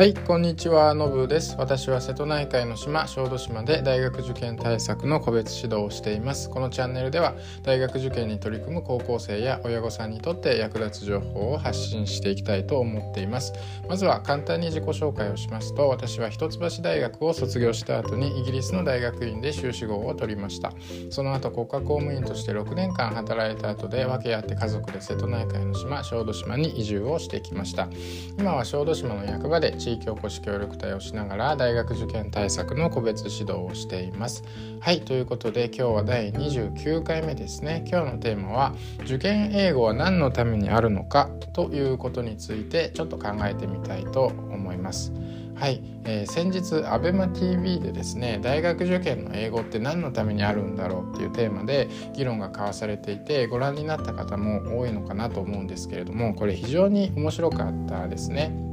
はいこんにちは。のぶです。私は瀬戸内海の島小豆島で大学受験対策の個別指導をしています。このチャンネルでは大学受験に取り組む高校生や親御さんにとって役立つ情報を発信していきたいと思っています。まずは簡単に自己紹介をしますと私は一橋大学を卒業した後にイギリスの大学院で修士号を取りました。その後国家公務員として6年間働いた後で訳あって家族で瀬戸内海の島小豆島に移住をしてきました。今は小豆島の役場で地地域おこし協力隊をしながら大学受験対策の個別指導をしています。はいということで今日は第29回目ですね。今日のテーマは受験英語は何のためにあるのか？ということについてちょっと考えてみたいと思います。はい、えー、先日 ABEMATV でですね大学受験の英語って何のためにあるんだろうっていうテーマで議論が交わされていてご覧になった方も多いのかなと思うんですけれどもこれ非常に面白かったですね。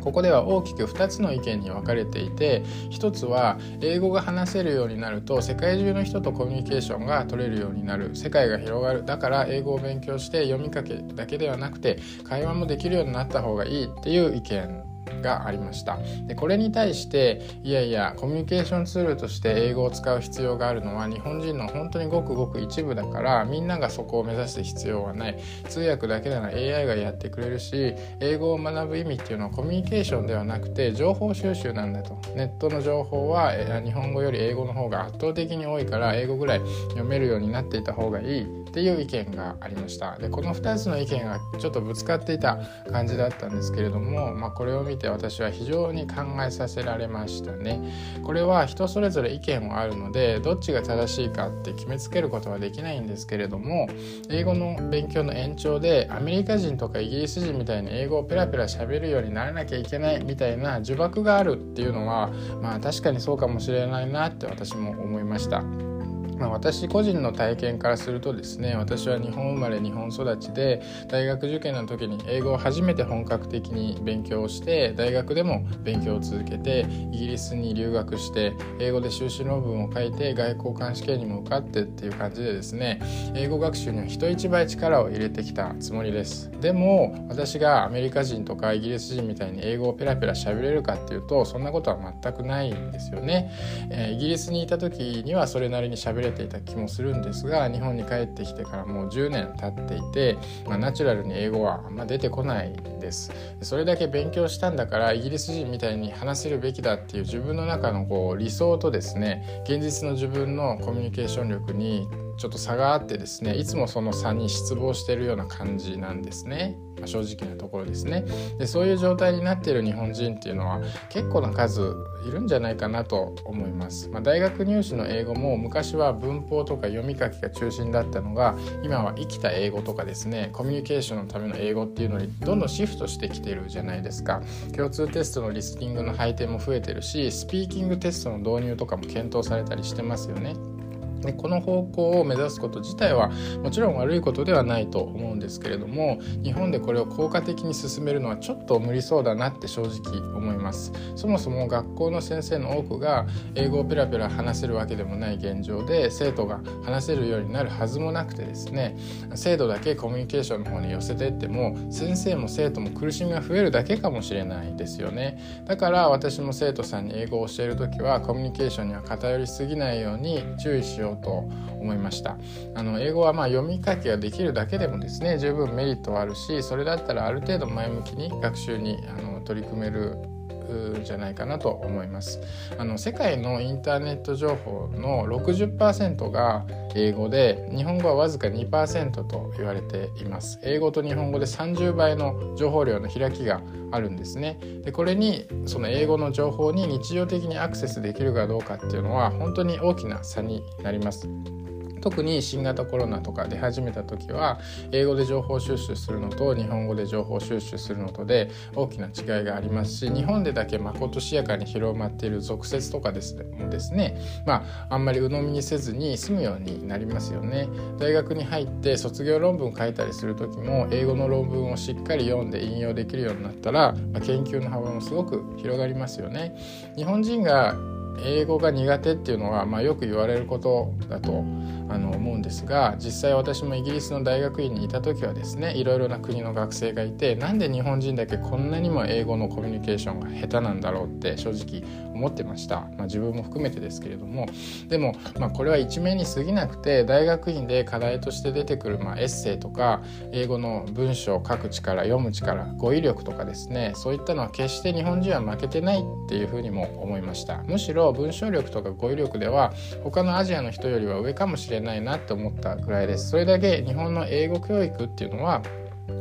ここでは大きく2つの意見に分かれていて1つは英語が話せるようになると世界中の人とコミュニケーションが取れるようになる。世界が広がる。だから英語を勉強して読み書きだけではなくて会話もできるようになった方がいいっていう意見。がありました。でこれに対していやいやコミュニケーションツールとして英語を使う必要があるのは日本人の本当にごくごく一部だからみんながそこを目指す必要はない。通訳だけなら AI がやってくれるし英語を学ぶ意味っていうのはコミュニケーションではなくて情報収集なんだと。ネットの情報は日本語より英語の方が圧倒的に多いから英語ぐらい読めるようになっていた方がいい。っていう意見がありましたでこの2つの意見がちょっとぶつかっていた感じだったんですけれども、まあ、これを見て私は非常に考えさせられましたねこれは人それぞれ意見はあるのでどっちが正しいかって決めつけることはできないんですけれども英語の勉強の延長でアメリカ人とかイギリス人みたいに英語をペラペラ喋るようにならなきゃいけないみたいな呪縛があるっていうのはまあ確かにそうかもしれないなって私も思いました。まあ、私個人の体験からするとですね私は日本生まれ日本育ちで大学受験の時に英語を初めて本格的に勉強して大学でも勉強を続けてイギリスに留学して英語で修士論文を書いて外交官試験にも受かってっていう感じでですね英語学習には人一倍力を入れてきたつもりです。でも私がアメリカ人とかイギリス人みたいに英語をペラペラ喋れるかっていうとそんなことは全くないんですよね、えー、イギリスにいた時にはそれなりに喋れれていた気もするんですが日本に帰ってきてからもう10年経っていて、まあ、ナチュラルに英語はあんま出てこないです。それだけ勉強したんだからイギリス人みたいに話せるべきだっていう自分の中のこう理想とですね現実の自分のコミュニケーション力にちょっと差があってですねいつもその差に失望しているような感じなんですね、まあ、正直なところですね。でそういう状態になっている日本人っていうのは結構な数いるんじゃないかなと思います、まあ、大学入試の英語も昔は文法とか読み書きが中心だったのが今は生きた英語とかですねコミュニケーションのための英語っていうのにどんどんシフトしてきてるじゃないですか。共通テストのリスニングの配点も増えてるしスピーキングテストの導入とかも検討されたりしてますよね。この方向を目指すこと自体はもちろん悪いことではないと思うんですけれども日本でこれを効果的に進めるのはちょっと無理そうだなって正直思います。そもそも学校の先生の多くが英語をペラペラ話せるわけでもない現状で生徒が話せるようになるはずもなくてですね生徒だけコミュニケーションの方に寄せてっても先生も生徒も苦しみが増えるだけかもしれないですよね。だから私も生徒さんに英語を教える時はコミュニケーションには偏りすぎないように注意しようようと思いました。あの英語はま読み書きができるだけでもですね十分メリットはあるしそれだったらある程度前向きに学習にあの取り組めるじゃないかなと思います。あの世界のインターネット情報の60%が英語で日本語はわずか2%と言われています。英語と日本語で30倍の情報量の開きがあるんですね。でこれにその英語の情報に日常的にアクセスできるかどうかっていうのは本当に大きな差になります。特に新型コロナとか出始めた時は英語で情報収集するのと日本語で情報収集するのとで大きな違いがありますし日本でだけまことしやかに広まっている俗説とかですもですねまああんまり鵜呑みにせずに済むようになりますよね。大学に入って卒業論文を書いたりする時も英語の論文をしっかり読んで引用できるようになったら、まあ、研究の幅もすごく広がりますよね。日本人が英語が苦手っていうのは、まあ、よく言われることだとあの思うんですが実際私もイギリスの大学院にいた時はですねいろいろな国の学生がいてなんで日本人だけこんなにも英語のコミュニケーションが下手なんだろうって正直思ってました、まあ、自分も含めてですけれども。でも、まあ、これは一面に過ぎなくて大学院で課題として出てくる、まあ、エッセイとか英語の文章を書く力読む力語彙力とかですねそういったのは決して日本人は負けてないっていうふうにも思いました。むしろ文章力とか語彙力では他のアジアの人よりは上かもしれないなって思ったぐらいです。それだけ日本の英語教育っていうのは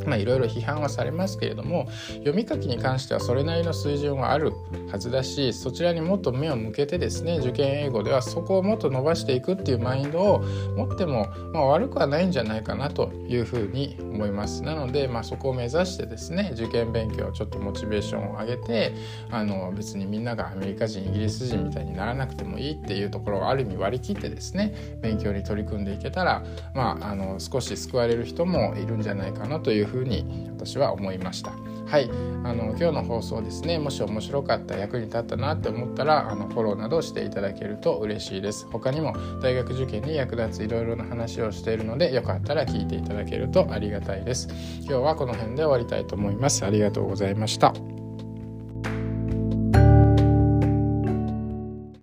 まあいろいろ批判はされますけれども読み書きに関してはそれなりの水準はあるはずだしそちらにもっと目を向けてですね受験英語ではそこをもっと伸ばしていくっていうマインドを持っても、まあ、悪くはないんじゃないかなというふうに思います。なので、まあ、そこを目指してですね受験勉強ちょっとモチベーションを上げてあの別にみんながアメリカ人イギリス人みたいにならなくてもいいっていうところをある意味割り切ってですね勉強に取り組んでいけたら、まあ、あの少し救われる人もいるんじゃないかなといういうふうに私は思いました。はい、あの今日の放送ですね。もし面白かった役に立ったなって思ったらあのフォローなどしていただけると嬉しいです。他にも大学受験に役立ついろいろな話をしているのでよかったら聞いていただけるとありがたいです。今日はこの辺で終わりたいと思います。ありがとうございました。